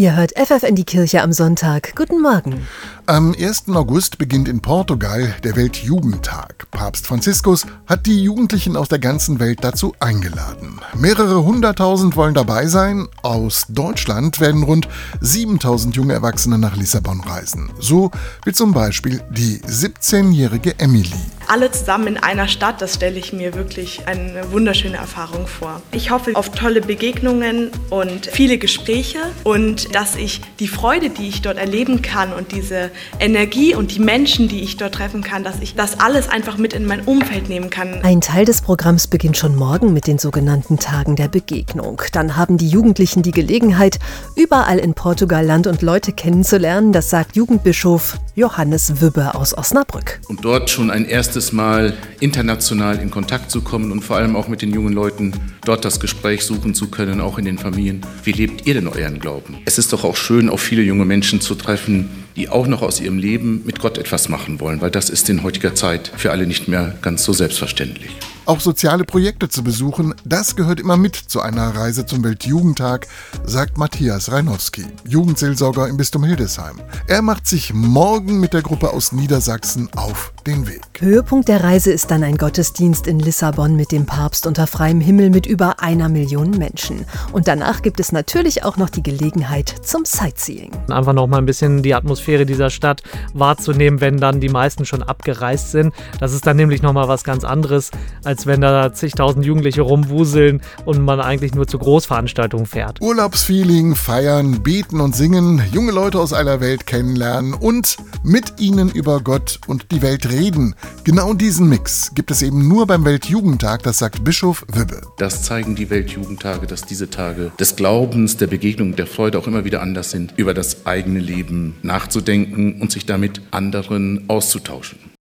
Ihr hört FFN die Kirche am Sonntag. Guten Morgen. Am 1. August beginnt in Portugal der Weltjugendtag. Papst Franziskus hat die Jugendlichen aus der ganzen Welt dazu eingeladen. Mehrere hunderttausend wollen dabei sein. Aus Deutschland werden rund 7000 junge Erwachsene nach Lissabon reisen. So wie zum Beispiel die 17-jährige Emily. Alle zusammen in einer Stadt, das stelle ich mir wirklich eine wunderschöne Erfahrung vor. Ich hoffe auf tolle Begegnungen und viele Gespräche und dass ich die Freude, die ich dort erleben kann und diese Energie und die Menschen, die ich dort treffen kann, dass ich das alles einfach mit in mein Umfeld nehmen kann. Ein Teil des Programms beginnt schon morgen mit den sogenannten Tagen der Begegnung. Dann haben die Jugendlichen die Gelegenheit, überall in Portugal Land und Leute kennenzulernen. Das sagt Jugendbischof Johannes Wübbe aus Osnabrück. Und dort schon ein erstes Mal international in Kontakt zu kommen und vor allem auch mit den jungen Leuten dort das Gespräch suchen zu können, auch in den Familien. Wie lebt ihr denn euren Glauben? Es ist doch auch schön, auf viele junge Menschen zu treffen, die auch noch aus ihrem Leben mit Gott etwas machen wollen, weil das ist in heutiger Zeit für alle nicht mehr ganz so selbstverständlich. Auch soziale Projekte zu besuchen, das gehört immer mit zu einer Reise zum Weltjugendtag, sagt Matthias Reinowski, Jugendseelsorger im Bistum Hildesheim. Er macht sich morgen mit der Gruppe aus Niedersachsen auf den Weg. Höhepunkt der Reise ist dann ein Gottesdienst in Lissabon mit dem Papst unter freiem Himmel mit über einer Million Menschen. Und danach gibt es natürlich auch noch die Gelegenheit zum Sightseeing. Einfach noch mal ein bisschen die Atmosphäre dieser Stadt wahrzunehmen, wenn dann die meisten schon abgereist sind. Das ist dann nämlich noch mal was ganz anderes, als wenn da zigtausend Jugendliche rumwuseln und man eigentlich nur zu Großveranstaltungen fährt. Urlaubsfeeling, feiern, beten und singen, junge Leute aus aller Welt kennenlernen und mit ihnen über Gott und die Welt reden. Genau diesen Mix gibt es eben nur beim Weltjugendtag, das sagt Bischof Wübbe. Das zeigen die Weltjugendtage, dass diese Tage des Glaubens, der Begegnung, der Freude auch immer wieder anders sind, über das eigene Leben nachzudenken und sich damit anderen auszutauschen.